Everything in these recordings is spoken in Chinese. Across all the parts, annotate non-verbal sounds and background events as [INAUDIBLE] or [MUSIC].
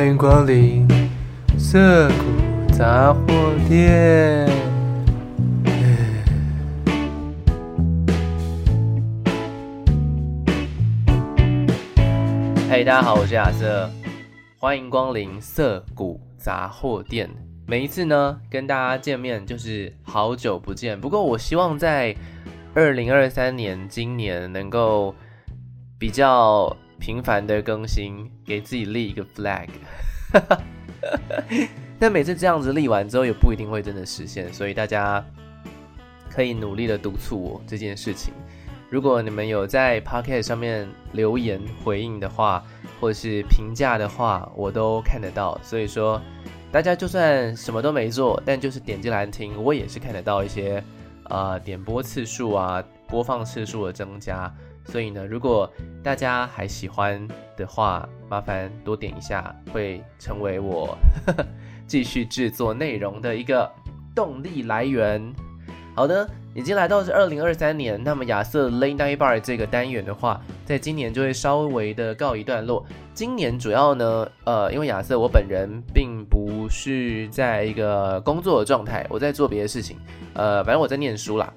欢迎光临涩谷杂货店。嘿，大家好，我是亚瑟，欢迎光临涩谷杂货店。每一次呢，跟大家见面就是好久不见。不过，我希望在二零二三年今年能够比较。频繁的更新，给自己立一个 flag，[LAUGHS] 但每次这样子立完之后，也不一定会真的实现，所以大家可以努力的督促我这件事情。如果你们有在 Podcast 上面留言回应的话，或是评价的话，我都看得到。所以说，大家就算什么都没做，但就是点进来听，我也是看得到一些呃点播次数啊、播放次数的增加。所以呢，如果大家还喜欢的话，麻烦多点一下，会成为我呵 [LAUGHS] 呵继续制作内容的一个动力来源。好的，已经来到是二零二三年，那么亚瑟 Late Night Bar 这个单元的话，在今年就会稍微的告一段落。今年主要呢，呃，因为亚瑟我本人并不是在一个工作的状态，我在做别的事情，呃，反正我在念书啦。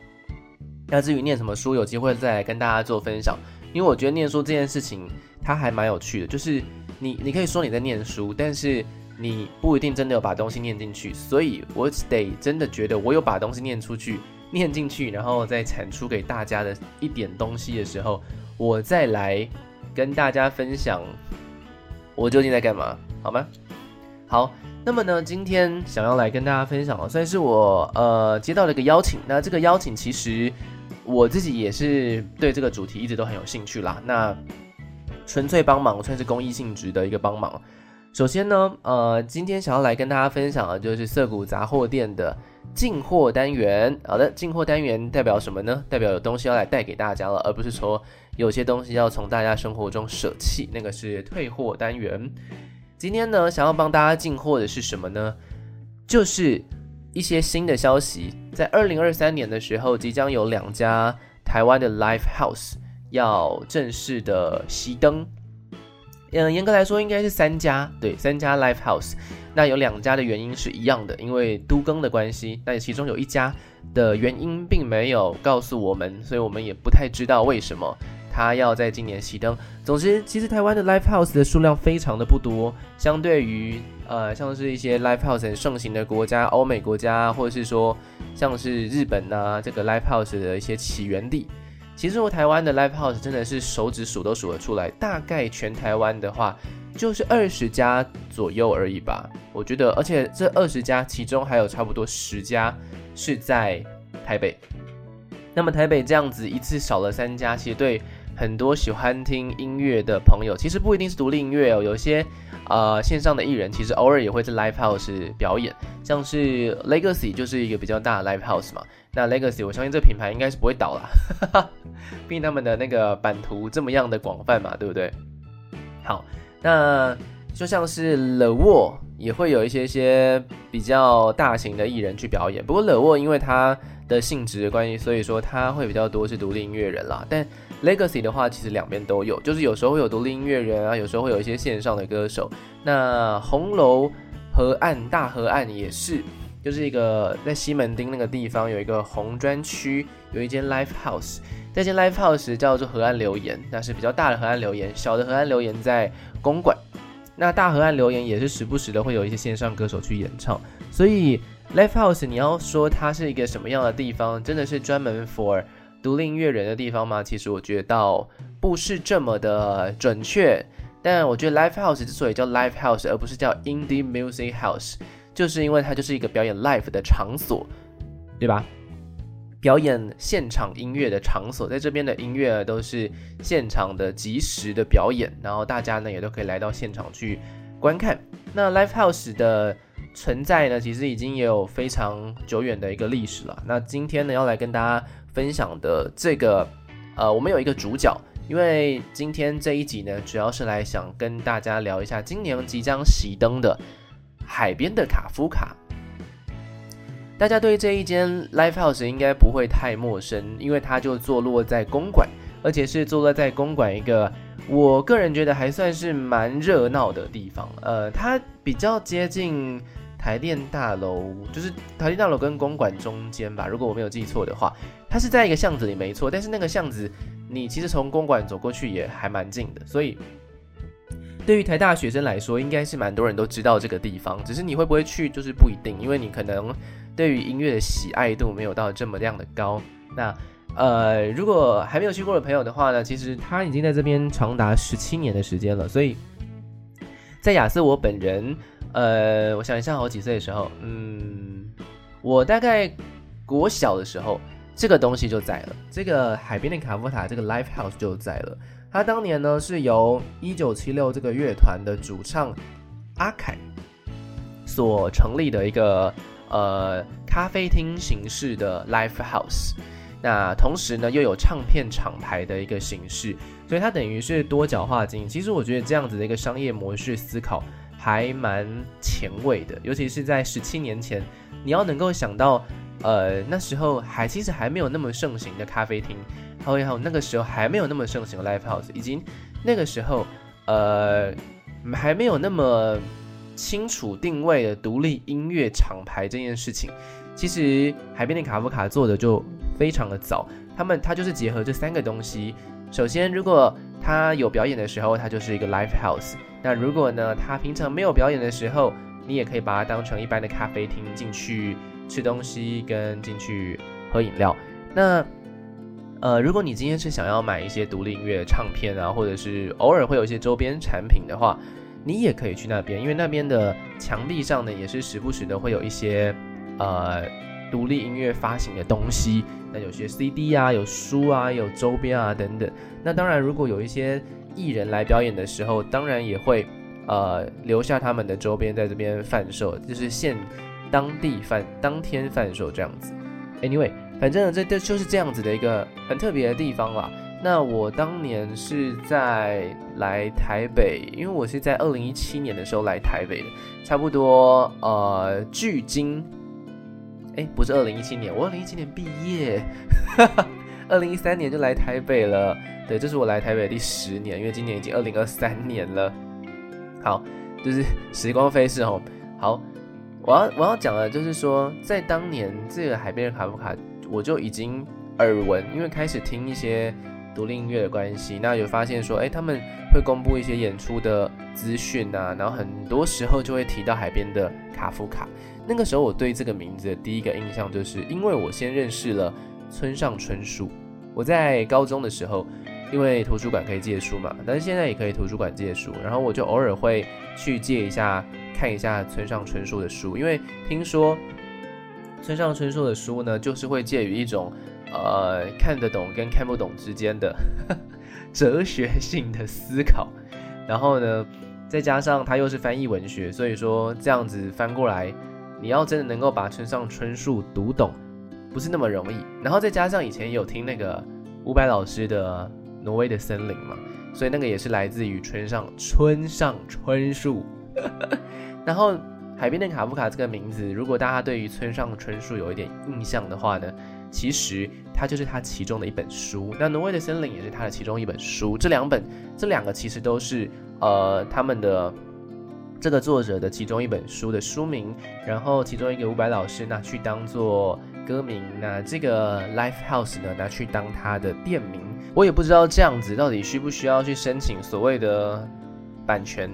那至于念什么书，有机会再来跟大家做分享。因为我觉得念书这件事情，它还蛮有趣的。就是你，你可以说你在念书，但是你不一定真的有把东西念进去。所以我得真的觉得，我有把东西念出去、念进去，然后再产出给大家的一点东西的时候，我再来跟大家分享我究竟在干嘛，好吗？好。那么呢，今天想要来跟大家分享的，算是我呃接到了一个邀请。那这个邀请其实我自己也是对这个主题一直都很有兴趣啦。那纯粹帮忙，算是公益性质的一个帮忙。首先呢，呃，今天想要来跟大家分享的就是涩谷杂货店的进货单元。好的，进货单元代表什么呢？代表有东西要来带给大家了，而不是说有些东西要从大家生活中舍弃，那个是退货单元。今天呢，想要帮大家进货的是什么呢？就是一些新的消息。在二零二三年的时候，即将有两家台湾的 Live House 要正式的熄灯。嗯，严格来说应该是三家，对，三家 Live House。那有两家的原因是一样的，因为都更的关系。那其中有一家的原因并没有告诉我们，所以我们也不太知道为什么。他要在今年熄灯。总之，其实台湾的 Live House 的数量非常的不多，相对于呃，像是一些 Live House 很盛行的国家，欧美国家，或者是说像是日本呐、啊，这个 Live House 的一些起源地，其实我台湾的 Live House 真的是手指数都数得出来，大概全台湾的话就是二十家左右而已吧。我觉得，而且这二十家其中还有差不多十家是在台北。那么台北这样子一次少了三家，其实对。很多喜欢听音乐的朋友，其实不一定是独立音乐哦。有些呃线上的艺人，其实偶尔也会在 Live House 表演，像是 Legacy 就是一个比较大的 Live House 嘛。那 Legacy 我相信这品牌应该是不会倒了，[LAUGHS] 毕竟他们的那个版图这么样的广泛嘛，对不对？好，那就像是 The Wall 也会有一些些比较大型的艺人去表演，不过 The Wall 因为它的性质的关系，所以说它会比较多是独立音乐人啦，但 Legacy 的话，其实两边都有，就是有时候会有独立音乐人啊，有时候会有一些线上的歌手。那红楼河岸大河岸也是，就是一个在西门町那个地方有一个红砖区，有一间 Live House，这间 Live House 叫做河岸留言，那是比较大的河岸留言，小的河岸留言在公馆。那大河岸留言也是时不时的会有一些线上歌手去演唱，所以 Live House 你要说它是一个什么样的地方，真的是专门 for 独立音乐人的地方吗？其实我觉得倒不是这么的准确。但我觉得 Live House 之所以叫 Live House，而不是叫 Indie Music House，就是因为它就是一个表演 live 的场所，对吧？表演现场音乐的场所，在这边的音乐都是现场的即时的表演，然后大家呢也都可以来到现场去观看。那 Live House 的存在呢，其实已经也有非常久远的一个历史了。那今天呢，要来跟大家分享的这个，呃，我们有一个主角，因为今天这一集呢，主要是来想跟大家聊一下今年即将熄灯的海边的卡夫卡。大家对这一间 Live House 应该不会太陌生，因为它就坐落在公馆，而且是坐落在公馆一个我个人觉得还算是蛮热闹的地方。呃，它比较接近台电大楼，就是台电大楼跟公馆中间吧，如果我没有记错的话，它是在一个巷子里没错。但是那个巷子，你其实从公馆走过去也还蛮近的，所以对于台大学生来说，应该是蛮多人都知道这个地方。只是你会不会去，就是不一定，因为你可能对于音乐的喜爱度没有到这么样的高。那呃，如果还没有去过的朋友的话呢，其实他已经在这边长达十七年的时间了。所以，在亚瑟我本人，呃，我想一下，好几岁的时候，嗯，我大概国小的时候，这个东西就在了。这个海边的卡夫塔，这个 Live House 就在了。他当年呢是由一九七六这个乐团的主唱阿凯所成立的一个呃咖啡厅形式的 Live House。那同时呢，又有唱片厂牌的一个形式，所以它等于是多角化经营。其实我觉得这样子的一个商业模式思考还蛮前卫的，尤其是在十七年前，你要能够想到，呃，那时候还其实还没有那么盛行的咖啡厅，还有那个时候还没有那么盛行的 live house，以及那个时候，呃，还没有那么清楚定位的独立音乐厂牌这件事情。其实海边的卡夫卡做的就非常的早，他们他就是结合这三个东西。首先，如果他有表演的时候，他就是一个 live house。那如果呢，他平常没有表演的时候，你也可以把它当成一般的咖啡厅进去吃东西跟进去喝饮料。那呃，如果你今天是想要买一些独立音乐唱片啊，或者是偶尔会有一些周边产品的话，你也可以去那边，因为那边的墙壁上呢，也是时不时的会有一些。呃，独立音乐发行的东西，那有些 CD 啊，有书啊，有周边啊等等。那当然，如果有一些艺人来表演的时候，当然也会呃留下他们的周边在这边贩售，就是现当地贩当天贩售这样子。Anyway，反正，这这就是这样子的一个很特别的地方啦。那我当年是在来台北，因为我是在二零一七年的时候来台北的，差不多呃，距今。哎，不是二零一七年，我二零一七年毕业，[LAUGHS] 二零一三年就来台北了。对，这是我来台北第十年，因为今年已经二零二三年了。好，就是时光飞逝哦。好，我要我要讲的，就是说，在当年这个海边的卡夫卡，我就已经耳闻，因为开始听一些独立音乐的关系，那有发现说，哎，他们会公布一些演出的资讯啊，然后很多时候就会提到海边的卡夫卡。那个时候，我对这个名字的第一个印象，就是因为我先认识了村上春树。我在高中的时候，因为图书馆可以借书嘛，但是现在也可以图书馆借书，然后我就偶尔会去借一下，看一下村上春树的书。因为听说村上春树的书呢，就是会介于一种呃看得懂跟看不懂之间的 [LAUGHS] 哲学性的思考，然后呢，再加上他又是翻译文学，所以说这样子翻过来。你要真的能够把村上春树读懂，不是那么容易。然后再加上以前有听那个伍佰老师的《挪威的森林》嘛，所以那个也是来自于村上村上春树。[LAUGHS] 然后海边的卡夫卡这个名字，如果大家对于村上春树有一点印象的话呢，其实它就是他其中的一本书。那《挪威的森林》也是他的其中一本书。这两本，这两个其实都是呃他们的。这个作者的其中一本书的书名，然后其中一个伍佰老师拿去当做歌名，那这个 Life House 呢拿去当他的店名，我也不知道这样子到底需不需要去申请所谓的版权，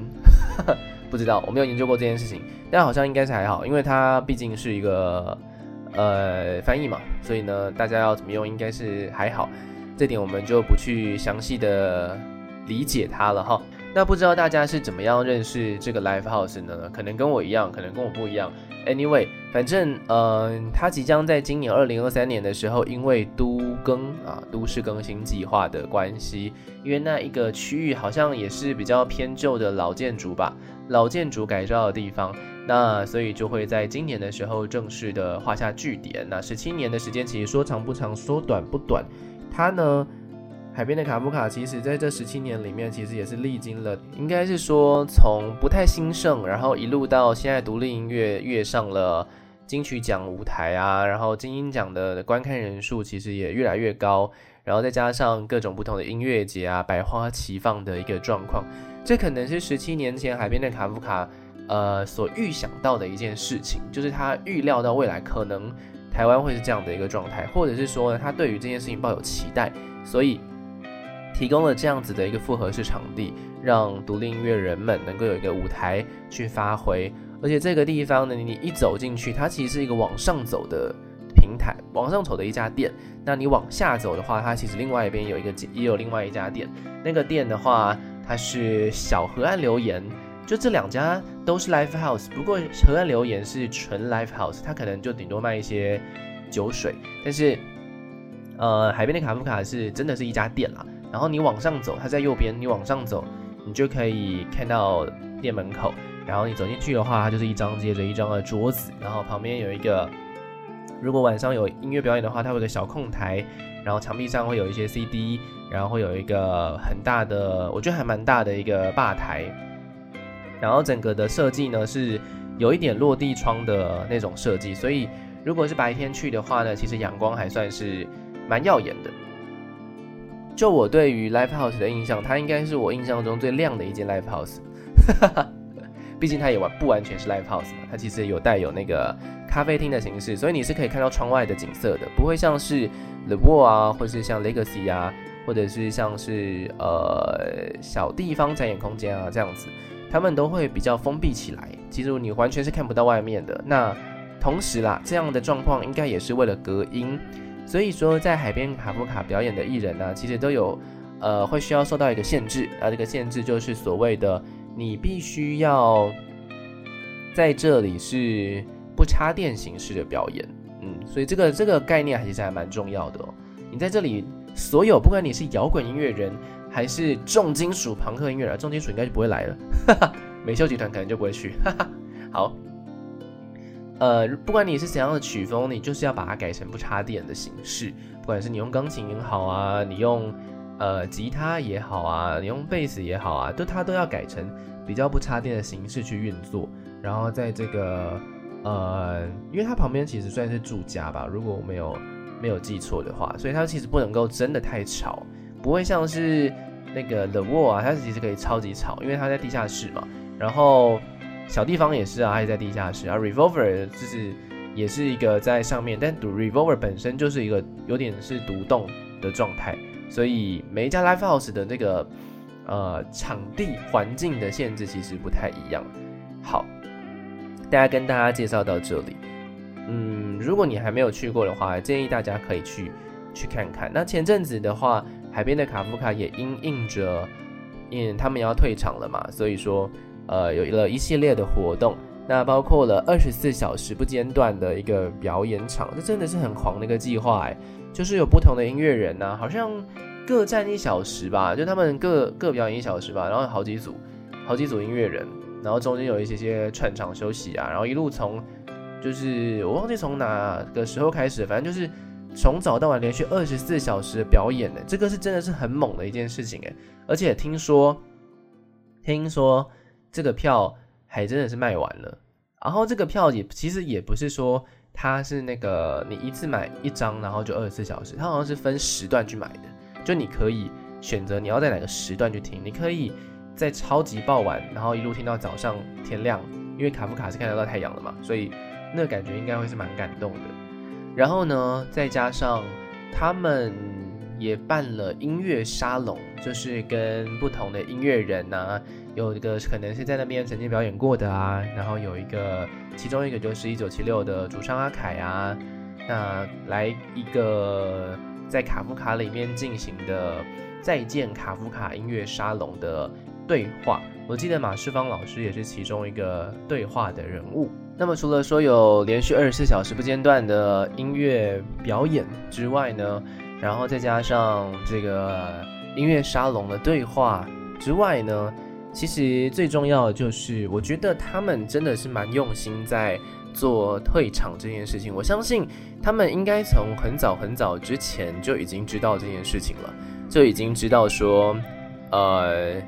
[LAUGHS] 不知道，我没有研究过这件事情，但好像应该是还好，因为它毕竟是一个呃翻译嘛，所以呢大家要怎么用应该是还好，这点我们就不去详细的理解它了哈。那不知道大家是怎么样认识这个 Live House 的呢？可能跟我一样，可能跟我不一样。Anyway，反正，嗯、呃，它即将在今年二零二三年的时候，因为都更啊，都市更新计划的关系，因为那一个区域好像也是比较偏旧的老建筑吧，老建筑改造的地方，那所以就会在今年的时候正式的画下句点。那十七年的时间，其实说长不长，说短不短，它呢？海边的卡夫卡，其实在这十七年里面，其实也是历经了，应该是说从不太兴盛，然后一路到现在独立音乐跃上了金曲奖舞台啊，然后金音奖的观看人数其实也越来越高，然后再加上各种不同的音乐节啊，百花齐放的一个状况，这可能是十七年前海边的卡夫卡，呃，所预想到的一件事情，就是他预料到未来可能台湾会是这样的一个状态，或者是说呢，他对于这件事情抱有期待，所以提供了这样子的一个复合式场地，让独立音乐人们能够有一个舞台去发挥。而且这个地方呢，你一走进去，它其实是一个往上走的平台，往上走的一家店。那你往下走的话，它其实另外一边有一个也有另外一家店。那个店的话，它是小河岸留言，就这两家都是 live house。不过河岸留言是纯 live house，它可能就顶多卖一些酒水。但是，呃，海边的卡夫卡是真的是一家店啦。然后你往上走，它在右边，你往上走，你就可以看到店门口。然后你走进去的话，它就是一张接着一张的桌子，然后旁边有一个，如果晚上有音乐表演的话，它会有个小控台，然后墙壁上会有一些 CD，然后会有一个很大的，我觉得还蛮大的一个吧台，然后整个的设计呢是有一点落地窗的那种设计，所以如果是白天去的话呢，其实阳光还算是蛮耀眼的。就我对于 Live House 的印象，它应该是我印象中最亮的一间 Live House。[LAUGHS] 毕竟它也完不完全是 live house 嘛，它其实有带有那个咖啡厅的形式，所以你是可以看到窗外的景色的，不会像是 The Wall 啊，或是像 Legacy 啊，或者是像是呃小地方展演空间啊这样子，他们都会比较封闭起来，其实你完全是看不到外面的。那同时啦，这样的状况应该也是为了隔音，所以说在海边卡夫卡表演的艺人呢、其实都有呃会需要受到一个限制，那，这个限制就是所谓的。你必须要在这里是不插电形式的表演，嗯，所以这个这个概念其实还蛮重要的哦。你在这里，所有不管你是摇滚音乐人还是重金属朋克音乐人，重金属应该就不会来了，[LAUGHS] 哈哈，美秀集团可能就不会去，[LAUGHS] 哈哈。好，呃，不管你是怎样的曲风，你就是要把它改成不插电的形式，不管是你用钢琴也好啊，你用呃吉他也好啊，你用贝斯也好啊，都它都要改成。比较不插电的形式去运作，然后在这个呃，因为它旁边其实算是住家吧，如果我没有没有记错的话，所以它其实不能够真的太吵，不会像是那个 The Wall 啊，它其实可以超级吵，因为它在地下室嘛。然后小地方也是啊，还是在地下室啊。Revolver 就是也是一个在上面，但 Revolver 本身就是一个有点是独栋的状态，所以每一家 Live House 的那个。呃，场地环境的限制其实不太一样。好，大家跟大家介绍到这里。嗯，如果你还没有去过的话，建议大家可以去去看看。那前阵子的话，海边的卡夫卡也因应着，因他们要退场了嘛，所以说，呃，有了一系列的活动。那包括了二十四小时不间断的一个表演场，这真的是很狂的一个计划哎，就是有不同的音乐人呐、好像。各站一小时吧，就他们各各表演一小时吧，然后好几组，好几组音乐人，然后中间有一些些串场休息啊，然后一路从，就是我忘记从哪个时候开始，反正就是从早到晚连续二十四小时的表演呢，这个是真的是很猛的一件事情诶，而且听说，听说这个票还真的是卖完了，然后这个票也其实也不是说它是那个你一次买一张，然后就二十四小时，它好像是分时段去买的。就你可以选择你要在哪个时段去听，你可以在超级傍晚，然后一路听到早上天亮，因为卡夫卡是看得到太阳的嘛，所以那个感觉应该会是蛮感动的。然后呢，再加上他们也办了音乐沙龙，就是跟不同的音乐人、啊，有一个可能是在那边曾经表演过的啊，然后有一个，其中一个就是一九七六的主唱阿凯啊，那来一个。在卡夫卡里面进行的再见卡夫卡音乐沙龙的对话，我记得马世芳老师也是其中一个对话的人物。那么除了说有连续二十四小时不间断的音乐表演之外呢，然后再加上这个音乐沙龙的对话之外呢，其实最重要的就是，我觉得他们真的是蛮用心在。做退场这件事情，我相信他们应该从很早很早之前就已经知道这件事情了，就已经知道说，呃，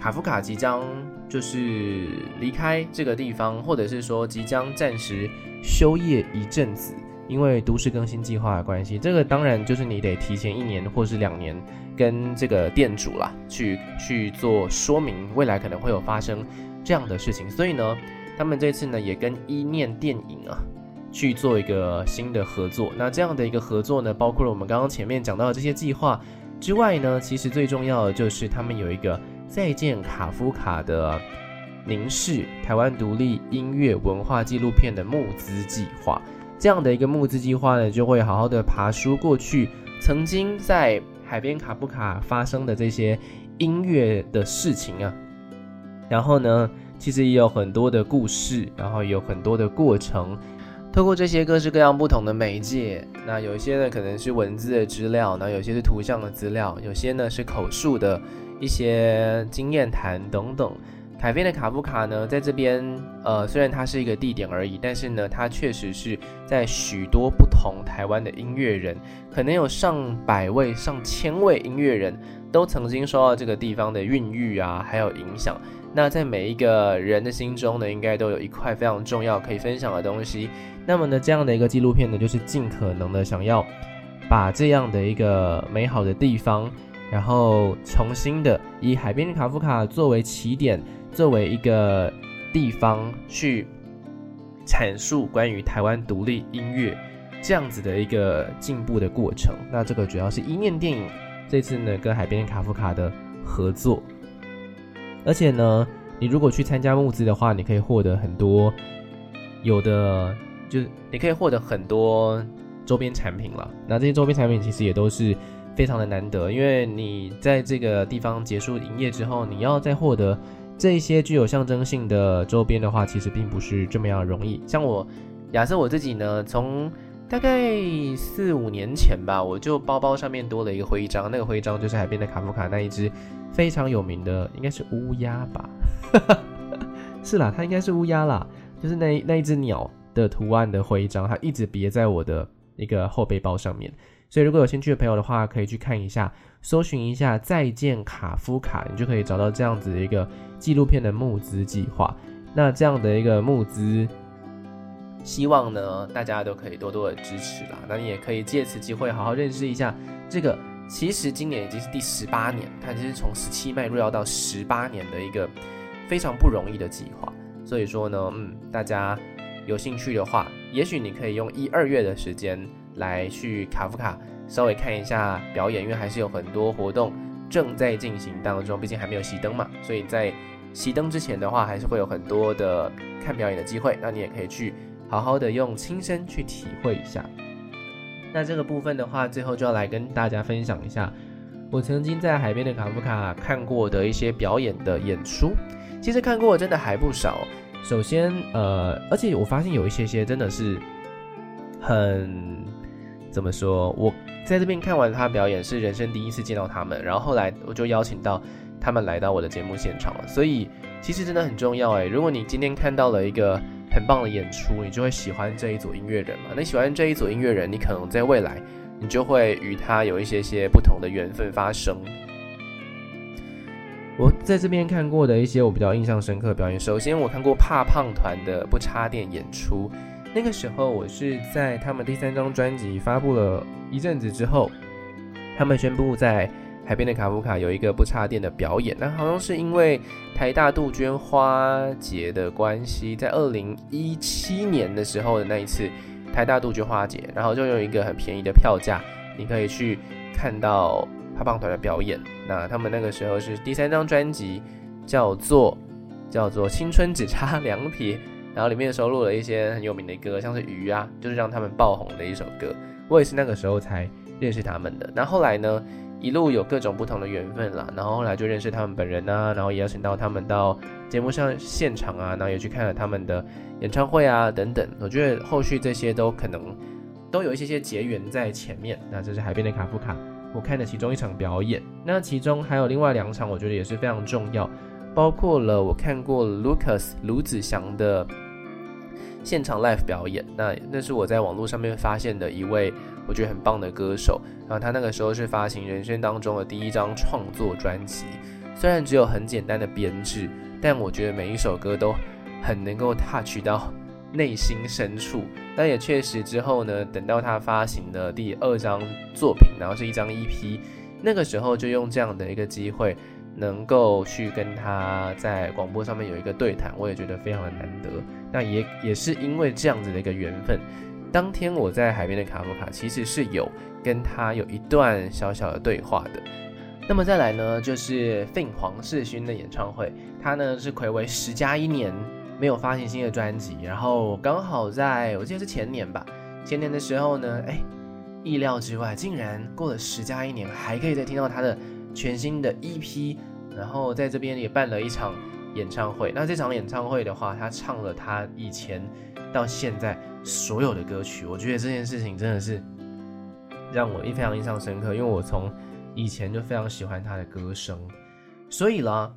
卡夫卡即将就是离开这个地方，或者是说即将暂时休业一阵子，因为都市更新计划的关系，这个当然就是你得提前一年或是两年跟这个店主啦去去做说明，未来可能会有发生这样的事情。所以呢，他们这次呢也跟一念电影啊去做一个新的合作。那这样的一个合作呢，包括了我们刚刚前面讲到的这些计划之外呢，其实最重要的就是他们有一个。再见卡夫卡的凝视台湾独立音乐文化纪录片的募资计划，这样的一个募资计划呢，就会好好的爬梳过去曾经在海边卡布卡发生的这些音乐的事情啊，然后呢，其实也有很多的故事，然后有很多的过程，透过这些各式各样不同的媒介，那有一些呢可能是文字的资料，那有些是图像的资料，有些呢是口述的。一些经验谈等等，海边的卡夫卡呢，在这边，呃，虽然它是一个地点而已，但是呢，它确实是在许多不同台湾的音乐人，可能有上百位、上千位音乐人都曾经受到这个地方的孕育啊，还有影响。那在每一个人的心中呢，应该都有一块非常重要可以分享的东西。那么呢，这样的一个纪录片呢，就是尽可能的想要把这样的一个美好的地方。然后重新的以海边的卡夫卡作为起点，作为一个地方去阐述关于台湾独立音乐这样子的一个进步的过程。那这个主要是一念电影这次呢跟海边卡夫卡的合作，而且呢，你如果去参加募资的话，你可以获得很多有的，就是你可以获得很多周边产品了。那这些周边产品其实也都是。非常的难得，因为你在这个地方结束营业之后，你要再获得这些具有象征性的周边的话，其实并不是这么样容易。像我，亚瑟我自己呢，从大概四五年前吧，我就包包上面多了一个徽章，那个徽章就是海边的卡夫卡那一只非常有名的，应该是乌鸦吧？[LAUGHS] 是啦，它应该是乌鸦啦，就是那那一只鸟的图案的徽章，它一直别在我的一个后背包上面。所以，如果有兴趣的朋友的话，可以去看一下，搜寻一下“再见卡夫卡”，你就可以找到这样子的一个纪录片的募资计划。那这样的一个募资，希望呢大家都可以多多的支持啦。那你也可以借此机会好好认识一下这个，其实今年已经是第十八年，它其实从十七迈入要到十八年的一个非常不容易的计划。所以说呢，嗯，大家有兴趣的话，也许你可以用一二月的时间。来去卡夫卡稍微看一下表演，因为还是有很多活动正在进行当中，毕竟还没有熄灯嘛，所以在熄灯之前的话，还是会有很多的看表演的机会。那你也可以去好好的用亲身去体会一下。那这个部分的话，最后就要来跟大家分享一下，我曾经在海边的卡夫卡看过的一些表演的演出。其实看过真的还不少。首先，呃，而且我发现有一些些真的是很。怎么说？我在这边看完他表演，是人生第一次见到他们，然后后来我就邀请到他们来到我的节目现场了。所以其实真的很重要哎。如果你今天看到了一个很棒的演出，你就会喜欢这一组音乐人嘛。那喜欢这一组音乐人，你可能在未来你就会与他有一些些不同的缘分发生。我在这边看过的一些我比较印象深刻的表演，首先我看过怕胖团的不插电演出。那个时候，我是在他们第三张专辑发布了一阵子之后，他们宣布在海边的卡夫卡有一个不插电的表演。那好像是因为台大杜鹃花节的关系，在二零一七年的时候的那一次台大杜鹃花节，然后就用一个很便宜的票价，你可以去看到怕胖团的表演。那他们那个时候是第三张专辑，叫做叫做青春只差两撇。然后里面收录了一些很有名的歌，像是《鱼》啊，就是让他们爆红的一首歌。我也是那个时候才认识他们的。那后来呢，一路有各种不同的缘分啦。然后后来就认识他们本人啊，然后也邀请到他们到节目上现场啊，然后也去看了他们的演唱会啊等等。我觉得后续这些都可能都有一些些结缘在前面。那这是海边的卡夫卡，我看的其中一场表演。那其中还有另外两场，我觉得也是非常重要。包括了我看过 Lucas 卢子祥的现场 live 表演，那那是我在网络上面发现的一位我觉得很棒的歌手。然后他那个时候是发行人生当中的第一张创作专辑，虽然只有很简单的编制，但我觉得每一首歌都很能够 touch 到内心深处。但也确实之后呢，等到他发行的第二张作品，然后是一张 EP，那个时候就用这样的一个机会，能够去跟他在广播上面有一个对谈，我也觉得非常的难得。那也也是因为这样子的一个缘分，当天我在海边的卡夫卡其实是有跟他有一段小小的对话的。那么再来呢，就是 Fin 黄世勋的演唱会，他呢是睽违十加一年没有发行新的专辑，然后刚好在我记得是前年吧，前年的时候呢，哎，意料之外，竟然过了十加一年，还可以再听到他的。全新的 EP，然后在这边也办了一场演唱会。那这场演唱会的话，他唱了他以前到现在所有的歌曲。我觉得这件事情真的是让我非常印象深刻，因为我从以前就非常喜欢他的歌声。所以啦，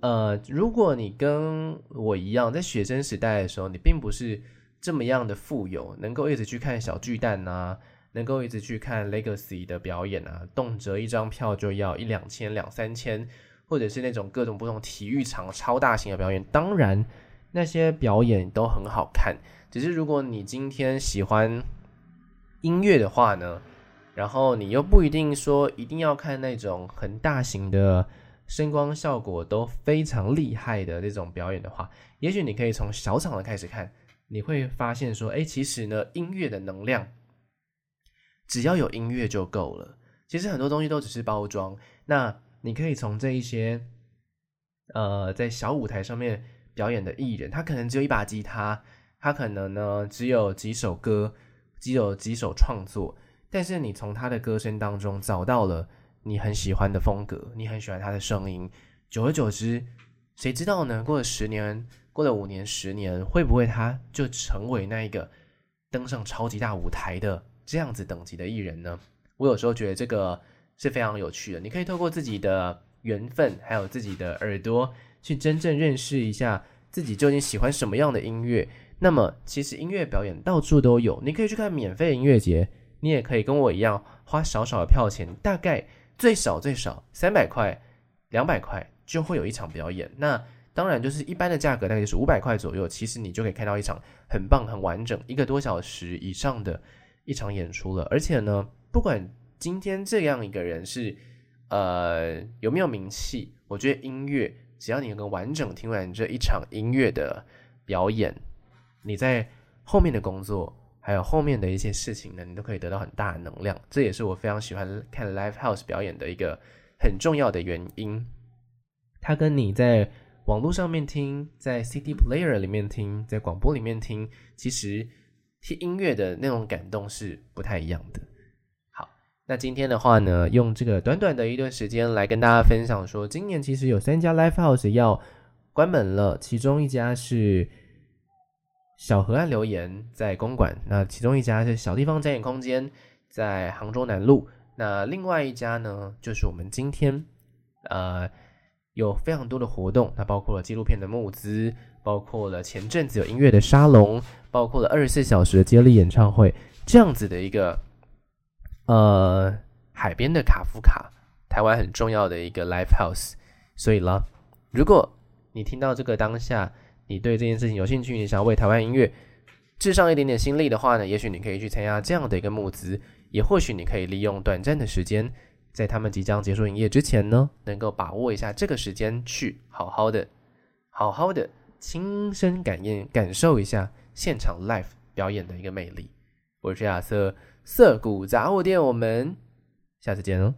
呃，如果你跟我一样，在学生时代的时候，你并不是这么样的富有，能够一直去看小巨蛋呐。能够一直去看 Legacy 的表演啊，动辄一张票就要一两千、两三千，或者是那种各种不同体育场超大型的表演。当然，那些表演都很好看。只是如果你今天喜欢音乐的话呢，然后你又不一定说一定要看那种很大型的声光效果都非常厉害的那种表演的话，也许你可以从小场的开始看，你会发现说，哎，其实呢，音乐的能量。只要有音乐就够了。其实很多东西都只是包装。那你可以从这一些，呃，在小舞台上面表演的艺人，他可能只有一把吉他，他可能呢只有几首歌，只有几首创作。但是你从他的歌声当中找到了你很喜欢的风格，你很喜欢他的声音。久而久之，谁知道呢？过了十年，过了五年、十年，会不会他就成为那一个登上超级大舞台的？这样子等级的艺人呢，我有时候觉得这个是非常有趣的。你可以透过自己的缘分，还有自己的耳朵，去真正认识一下自己究竟喜欢什么样的音乐。那么，其实音乐表演到处都有，你可以去看免费音乐节，你也可以跟我一样花少少的票钱，大概最少最少三百块、两百块就会有一场表演。那当然就是一般的价格，大概就是五百块左右，其实你就可以看到一场很棒、很完整、一个多小时以上的。一场演出了，而且呢，不管今天这样一个人是呃有没有名气，我觉得音乐只要你能够完整听完这一场音乐的表演，你在后面的工作还有后面的一些事情呢，你都可以得到很大的能量。这也是我非常喜欢看 Live House 表演的一个很重要的原因。它跟你在网络上面听，在 CD Player 里面听，在广播里面听，其实。听音乐的那种感动是不太一样的。好，那今天的话呢，用这个短短的一段时间来跟大家分享说，今年其实有三家 Live House 要关门了，其中一家是小河岸留言在公馆，那其中一家是小地方展演空间在杭州南路，那另外一家呢，就是我们今天呃有非常多的活动，那包括了纪录片的募资。包括了前阵子有音乐的沙龙，包括了二十四小时的接力演唱会，这样子的一个呃海边的卡夫卡，台湾很重要的一个 live house。所以啦，如果你听到这个当下，你对这件事情有兴趣，你想要为台湾音乐致上一点点心力的话呢，也许你可以去参加这样的一个募资，也或许你可以利用短暂的时间，在他们即将结束营业之前呢，能够把握一下这个时间去好好的、好好的。亲身感应，感受一下现场 live 表演的一个魅力。我是亚瑟，涩谷杂货店，我们下次见哦。